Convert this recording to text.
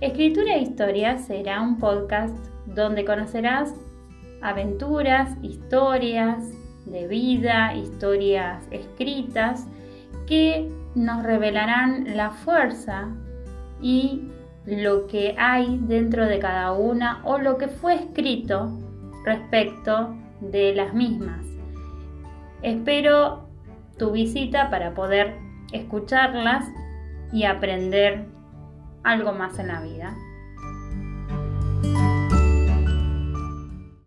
Escritura e Historia será un podcast donde conocerás aventuras, historias de vida, historias escritas que nos revelarán la fuerza y lo que hay dentro de cada una o lo que fue escrito respecto de las mismas. Espero tu visita para poder escucharlas y aprender algo más en la vida.